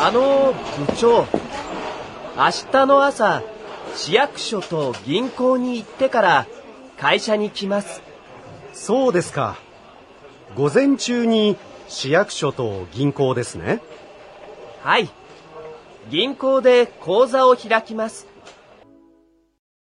あの部長明日の朝市役所と銀行に行ってから会社に来ます。そうですか。午前中に市役所と銀行ですね。はい。銀行で口座を開きます。